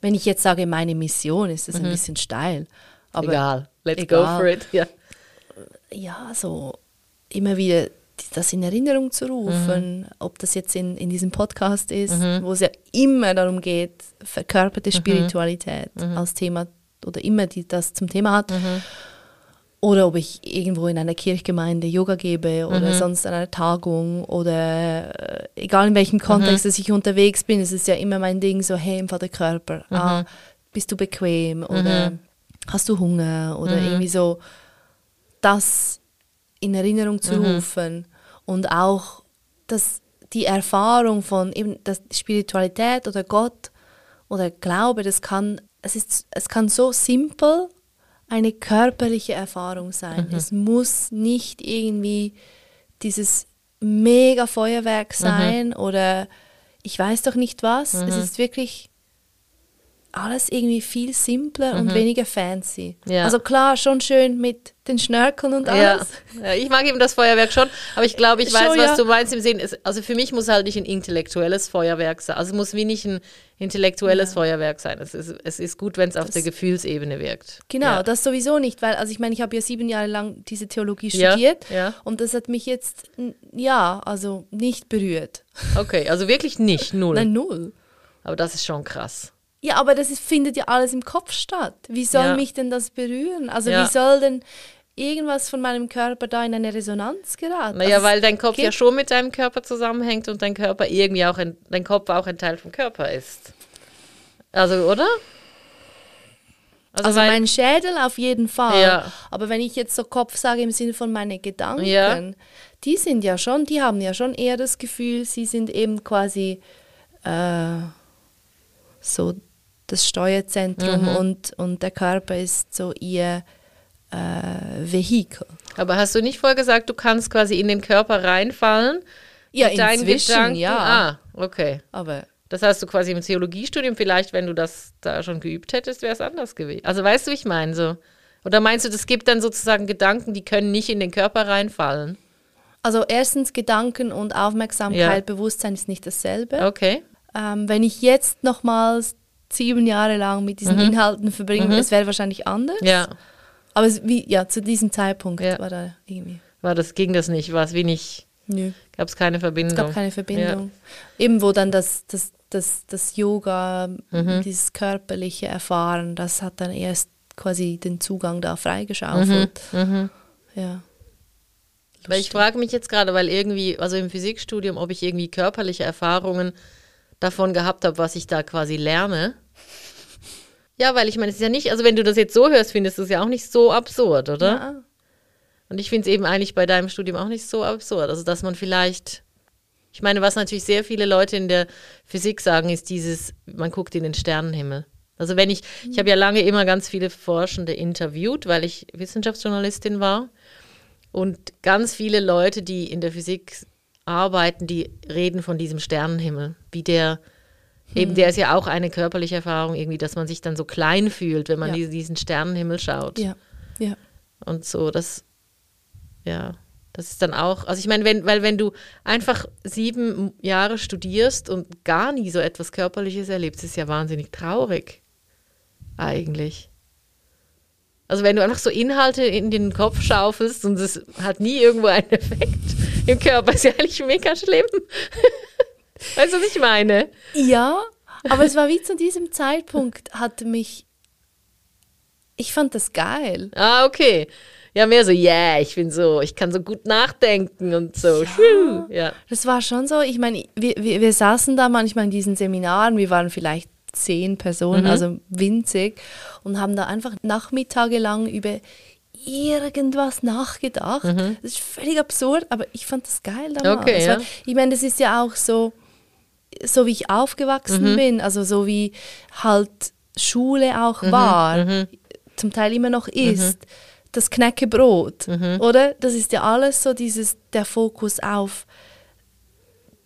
wenn ich jetzt sage, meine Mission, ist das ein bisschen steil. Aber egal. Let's go egal. for it. Ja. ja, so immer wieder das in Erinnerung zu rufen, ob das jetzt in, in diesem Podcast ist, wo es ja immer darum geht, verkörperte Spiritualität als Thema oder immer die das zum Thema hat. Oder ob ich irgendwo in einer Kirchgemeinde Yoga gebe oder sonst an einer Tagung oder äh, egal in welchem Kontext dass ich unterwegs bin, es ist ja immer mein Ding so, hey, einfach der Körper, ah, bist du bequem oder hast du Hunger oder irgendwie so. Das in Erinnerung zu rufen. Und auch das, die Erfahrung von eben das Spiritualität oder Gott oder Glaube, das kann, es ist, es kann so simpel eine körperliche Erfahrung sein. Es muss nicht irgendwie dieses mega Feuerwerk sein oder ich weiß doch nicht was. Es ist wirklich alles irgendwie viel simpler und weniger fancy. Ja. Also klar, schon schön mit den Schnörkeln und Ja. alles. ja, ich mag eben das Feuerwerk schon, aber ich glaube, ich weiß, Schon, was ja. du meinst im Sinn. Also für mich muss halt nicht ein intellektuelles Feuerwerk sein. Also es muss wie nicht ein intellektuelles Feuerwerk sein. Es ist, es ist gut, wenn es auf der Gefühlsebene wirkt. Genau, Ja. das sowieso nicht, weil, also ich meine, ich habe ja sieben Jahre lang diese Theologie Ja, studiert ja. und das hat mich jetzt, ja, also nicht berührt. Okay, also wirklich nicht, null. Nein, null. Aber das ist schon krass. Ja, aber das ist, findet ja alles im Kopf statt. Wie soll Ja. mich denn das berühren? Also Ja. wie soll denn irgendwas von meinem Körper da in eine Resonanz geraten? Naja, also, weil dein Kopf ja schon mit deinem Körper zusammenhängt und dein Körper irgendwie auch ein, dein Kopf auch ein Teil vom Körper ist. Also, oder? Also weil- mein Schädel auf jeden Fall. Ja. Aber wenn ich jetzt so Kopf sage im Sinne von meine Gedanken, Ja. die sind ja schon, die haben ja schon eher das Gefühl, sie sind eben quasi äh, so das Steuerzentrum Mhm. und, und der Körper ist so ihr äh, Vehikel. Aber hast du nicht vorher gesagt, du kannst quasi in den Körper reinfallen? Ja, inzwischen, Gedanken? ja. Ah, okay. Aber Das hast du quasi im Theologiestudium, vielleicht, wenn du das da schon geübt hättest, wäre es anders gewesen. Also weißt du, wie ich meine? So, Oder meinst du, das gibt dann sozusagen Gedanken, die können nicht in den Körper reinfallen? Also erstens Gedanken und Aufmerksamkeit, Ja. Bewusstsein ist nicht dasselbe. Okay. Ähm, wenn ich jetzt nochmals sieben Jahre lang mit diesen Inhalten verbringe, es wäre wahrscheinlich anders. Mhm. Ja. Aber es, wie, ja, zu diesem Zeitpunkt Ja. war da irgendwie. War das, ging das nicht? War es wenig? Nö. Gab es keine Verbindung? Es gab keine Verbindung. Eben wo dann das, das, das, das Yoga, Mhm. dieses körperliche Erfahren, das hat dann erst quasi den Zugang da Mhm. freigeschaufelt. Ja. Weil ich frage mich jetzt gerade, weil irgendwie, also im Physikstudium, ob ich irgendwie körperliche Erfahrungen davon gehabt habe, was ich da quasi lerne. Ja, weil ich meine, es ist ja nicht, also wenn du das jetzt so hörst, findest du es ja auch nicht so absurd, oder? Ja. Und ich finde es eben eigentlich bei deinem Studium auch nicht so absurd. Also, dass man vielleicht, ich meine, was natürlich sehr viele Leute in der Physik sagen, ist dieses, man guckt in den Sternenhimmel. Also wenn ich, ich habe ja lange immer ganz viele Forschende interviewt, weil ich Wissenschaftsjournalistin war. Und ganz viele Leute, die in der Physik arbeiten, die reden von diesem Sternenhimmel. Wie der, eben der ist ja auch eine körperliche Erfahrung, irgendwie, dass man sich dann so klein fühlt, wenn man Ja. die- diesen Sternenhimmel schaut. Ja. ja. Und so, das, ja, das ist dann auch, also ich meine, wenn, weil wenn du einfach sieben Jahre studierst und gar nie so etwas Körperliches erlebst, ist ja wahnsinnig traurig. Eigentlich. Also wenn du einfach so Inhalte in den Kopf schaufelst und es hat nie irgendwo einen Effekt im Körper, ist ja eigentlich mega schlimm. Weißt du, was ich meine? Ja, aber es war wie zu diesem Zeitpunkt, hatte mich. Ich fand das geil. Ah, okay. Ja, mehr so, yeah, ich bin so, ich kann so gut nachdenken und so. Ja. ja. Das war schon so, ich meine, wir, wir, wir saßen da manchmal in diesen Seminaren, wir waren vielleicht zehn Personen, also winzig, und haben da einfach Nachmittage lang über irgendwas nachgedacht. Das ist völlig absurd, aber ich fand das geil damals. Okay, ja. Ich meine, das ist ja auch so, so wie ich aufgewachsen bin, also so wie halt Schule auch war, zum Teil immer noch ist. Das Knäckebrot, oder? Das ist ja alles so dieses, der Fokus auf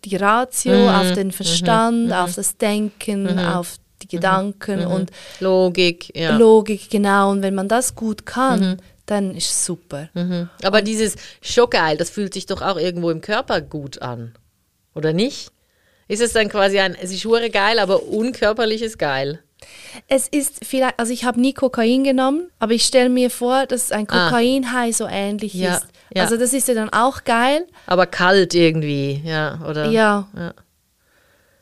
die Ratio, auf den Verstand, auf das Denken, auf die Gedanken und Logik, ja. Logik, genau. Und wenn man das gut kann, dann ist es super. Mhm. Aber dieses schon geil, das fühlt sich doch auch irgendwo im Körper gut an. Oder nicht? Ist es dann quasi ein, es ist hure geil, aber unkörperliches geil? Es ist vielleicht, also ich habe nie Kokain genommen, aber ich stelle mir vor, dass ein Kokain-High so ähnlich Ah. Ja, ist. ja. Also das ist ja dann auch geil. Aber kalt irgendwie, ja, oder? Ja.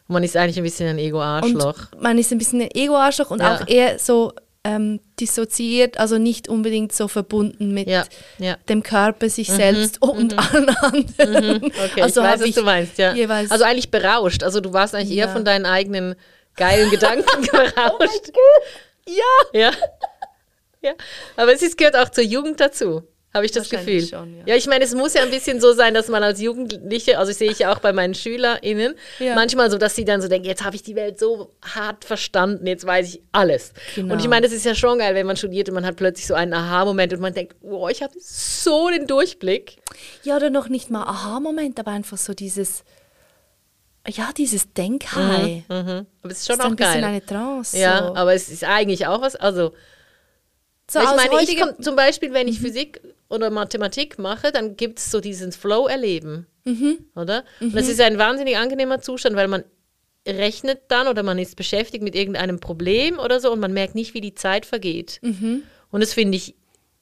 Man ist eigentlich ein bisschen ein Ego-Arschloch. man ist ein bisschen ein Ego-Arschloch und Ja. auch eher so ähm, dissoziiert, also nicht unbedingt so verbunden mit Ja, ja. dem Körper, sich selbst und allen anderen. Okay, also ich weiß, was du meinst, ja. Also eigentlich berauscht. Also du warst eigentlich eher von deinen eigenen geilen Gedanken berauscht. ja. Ja. ja. Aber es ist, gehört auch zur Jugend dazu, habe ich das Gefühl. Schon, ja. ja, ich meine, es muss ja ein bisschen so sein, dass man als Jugendliche, also sehe ich ja auch bei meinen SchülerInnen, Ja. manchmal so, dass sie dann so denken, jetzt habe ich die Welt so hart verstanden, jetzt weiß ich alles. Genau. Und ich meine, das ist ja schon geil, wenn man studiert und man hat plötzlich so einen Aha-Moment und man denkt, oh, ich habe so den Durchblick. Ja, oder noch nicht mal Aha-Moment, aber einfach so dieses, ja, dieses Denkhigh. Mhm. Aber es ist Das schon ist auch ein bisschen geil. eine Trance. Ja, so. aber es ist eigentlich auch was, also so ich aus meine, ich heutigem- komm, zum Beispiel, wenn ich Physik oder Mathematik mache, dann gibt es so dieses Flow-Erleben, oder? Und das ist ein wahnsinnig angenehmer Zustand, weil man rechnet dann oder man ist beschäftigt mit irgendeinem Problem oder so und man merkt nicht, wie die Zeit vergeht. Und das finde ich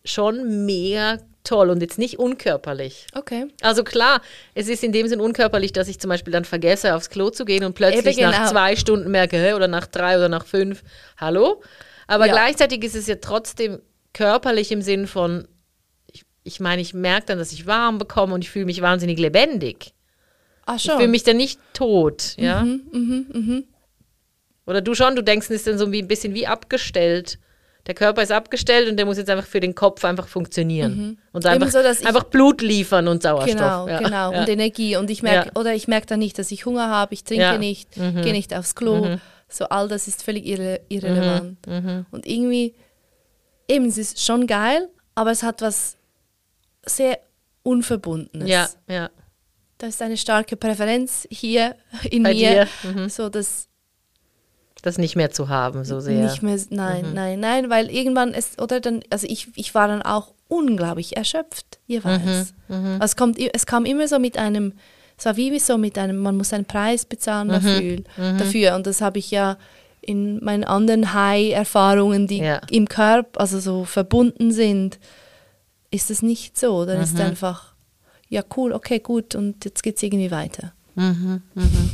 schon mega toll und jetzt nicht unkörperlich. Okay. Also klar, es ist in dem Sinn unkörperlich, dass ich zum Beispiel dann vergesse, aufs Klo zu gehen und plötzlich Eben nach genau. zwei Stunden merke, oder nach drei oder nach fünf, hallo? Aber Ja. gleichzeitig ist es ja trotzdem körperlich im Sinn von, ich, ich meine, ich merke dann, dass ich warm bekomme und ich fühle mich wahnsinnig lebendig. Ich schon. fühle mich dann nicht tot, ja? Mhm, Oder du schon, du denkst, es ist dann so wie ein bisschen wie abgestellt. Der Körper ist abgestellt und der muss jetzt einfach für den Kopf einfach funktionieren. Und einfach, Mhm. Ebenso, dass ich- einfach Blut liefern und Sauerstoff. Genau, ja. genau. Ja. Und Energie. Und ich merke, Ja. oder ich merke dann nicht, dass ich Hunger habe, ich trinke Ja. Mhm. nicht, gehe nicht aufs Klo. So all das ist völlig irre, irrelevant. Mhm. Und irgendwie, eben, es ist schon geil, aber es hat was sehr Unverbundenes. Ja, ja. Da ist eine starke Präferenz hier in Bei mir. dir, So, dass das nicht mehr zu haben, so sehr. Nicht mehr, nein, mhm. nein, nein, weil irgendwann ist, oder dann, also ich, ich war dann auch unglaublich erschöpft jeweils. Mhm. Mhm. Also es, kommt, es kam immer so mit einem, es war wie so mit einem, man muss einen Preis bezahlen mhm. dafür, mhm. dafür. Und das habe ich ja in meinen anderen High-Erfahrungen, die ja. im Körper, also so verbunden sind, ist es nicht so. Dann ist es mhm. einfach, ja cool, okay, gut, und jetzt geht es irgendwie weiter. Mhm, mhm.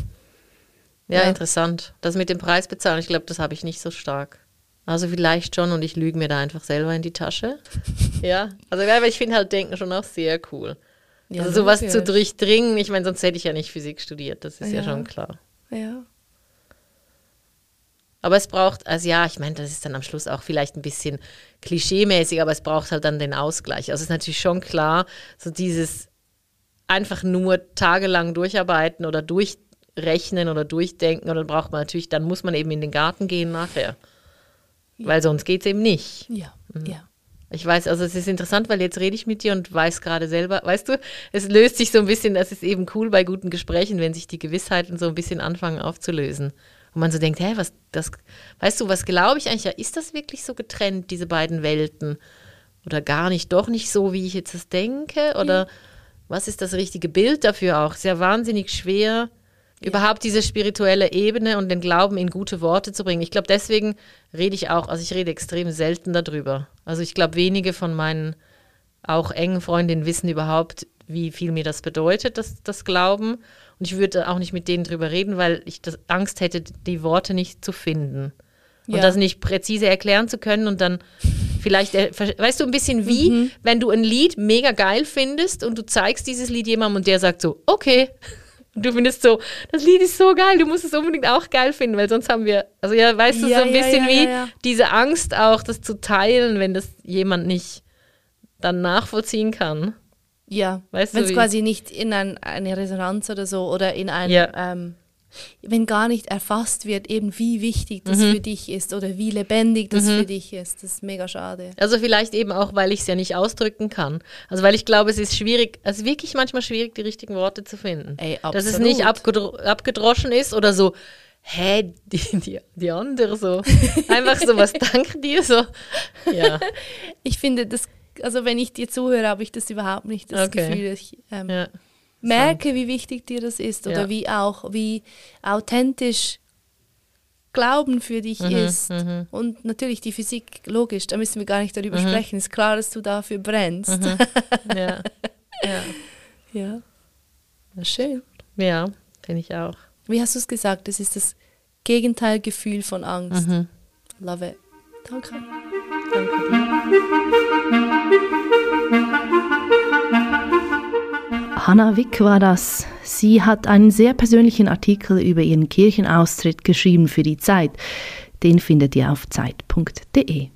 Ja, ja, interessant. Das mit dem Preis bezahlen, ich glaube, das habe ich nicht so stark. Also vielleicht schon und ich lüge mir da einfach selber in die Tasche. ja, also aber ich finde halt Denken schon auch sehr cool. Ja, also sowas zu durchdringen, ich meine, sonst hätte ich ja nicht Physik studiert, das ist ja, ja schon klar. Ja. Aber es braucht, also ja, ich meine, das ist dann am Schluss auch vielleicht ein bisschen klischeemäßig, aber es braucht halt dann den Ausgleich. Also es ist natürlich schon klar, so dieses einfach nur tagelang durcharbeiten oder durchrechnen oder durchdenken, oder braucht man natürlich, dann muss man eben in den Garten gehen nachher. Ja. Weil sonst geht es eben nicht. Ja, mhm. ja. Ich weiß, also es ist interessant, weil jetzt rede ich mit dir und weiß gerade selber, weißt du, es löst sich so ein bisschen, das ist eben cool bei guten Gesprächen, wenn sich die Gewissheiten so ein bisschen anfangen aufzulösen. Und man so denkt, hä, was, das, weißt du, was glaube ich eigentlich, ist das wirklich so getrennt, diese beiden Welten? Oder gar nicht, doch nicht so, wie ich jetzt das denke? Oder ja. was ist das richtige Bild dafür auch? Ist ja wahnsinnig schwer, ja. überhaupt diese spirituelle Ebene und den Glauben in gute Worte zu bringen. Ich glaube, deswegen rede ich auch, also ich rede extrem selten darüber. Also ich glaube, wenige von meinen auch engen Freundinnen wissen überhaupt, wie viel mir das bedeutet, das, das Glauben. Und ich würde auch nicht mit denen drüber reden, weil ich das Angst hätte, die Worte nicht zu finden. Und ja. das nicht präzise erklären zu können und dann vielleicht, äh, weißt du, ein bisschen wie, mhm. wenn du ein Lied mega geil findest und du zeigst dieses Lied jemandem und der sagt so, okay. Und du findest so, das Lied ist so geil, du musst es unbedingt auch geil finden, weil sonst haben wir, also ja, weißt du, ja, so ein bisschen ja, wie diese Angst auch, das zu teilen, wenn das jemand nicht dann nachvollziehen kann. Ja, weißt wenn es quasi nicht in ein, eine Resonanz oder so oder in ein, ja. ähm, wenn gar nicht erfasst wird, eben wie wichtig das mhm. für dich ist oder wie lebendig das mhm. für dich ist. Das ist mega schade. Also vielleicht eben auch, weil ich es ja nicht ausdrücken kann. Also weil ich glaube, es ist schwierig, es ist wirklich manchmal schwierig, die richtigen Worte zu finden. Ey, Dass es nicht abgedro abgedroschen ist oder so, hä, die, die, die andere so. Einfach so, was dank dir so. Ja. Ich finde, das also wenn ich dir zuhöre, habe ich das überhaupt nicht das okay. Gefühl, ich ähm, ja. merke, wie wichtig dir das ist oder ja. wie auch, wie authentisch Glauben für dich mhm, ist. Mhm. Und natürlich die Physik, logisch, da müssen wir gar nicht darüber mhm. sprechen. Ist klar, dass du dafür brennst. Mhm. Ja. ja. ja. Schön. Ja, finde ich auch. Wie hast du es gesagt? Das ist das Gegenteilgefühl von Angst. Mhm. Love it. Danke. Danke dir. Hannah Wick war das. Sie hat einen sehr persönlichen Artikel über ihren Kirchenaustritt geschrieben für die Zeit. Den findet ihr auf zeit.de.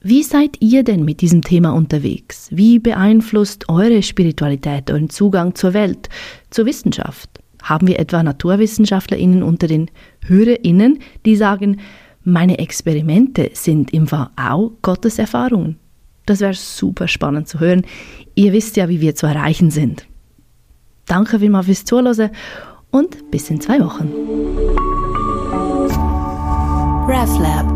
Wie seid ihr denn mit diesem Thema unterwegs? Wie beeinflusst eure Spiritualität euren Zugang zur Welt, zur Wissenschaft? Haben wir etwa NaturwissenschaftlerInnen unter den HörerInnen, die sagen, meine Experimente sind im Fall auch Gottes Erfahrungen. Das wäre super spannend zu hören. Ihr wisst ja, wie wir zu erreichen sind. Danke vielmals fürs Zuhören und bis in zwei Wochen. RefLab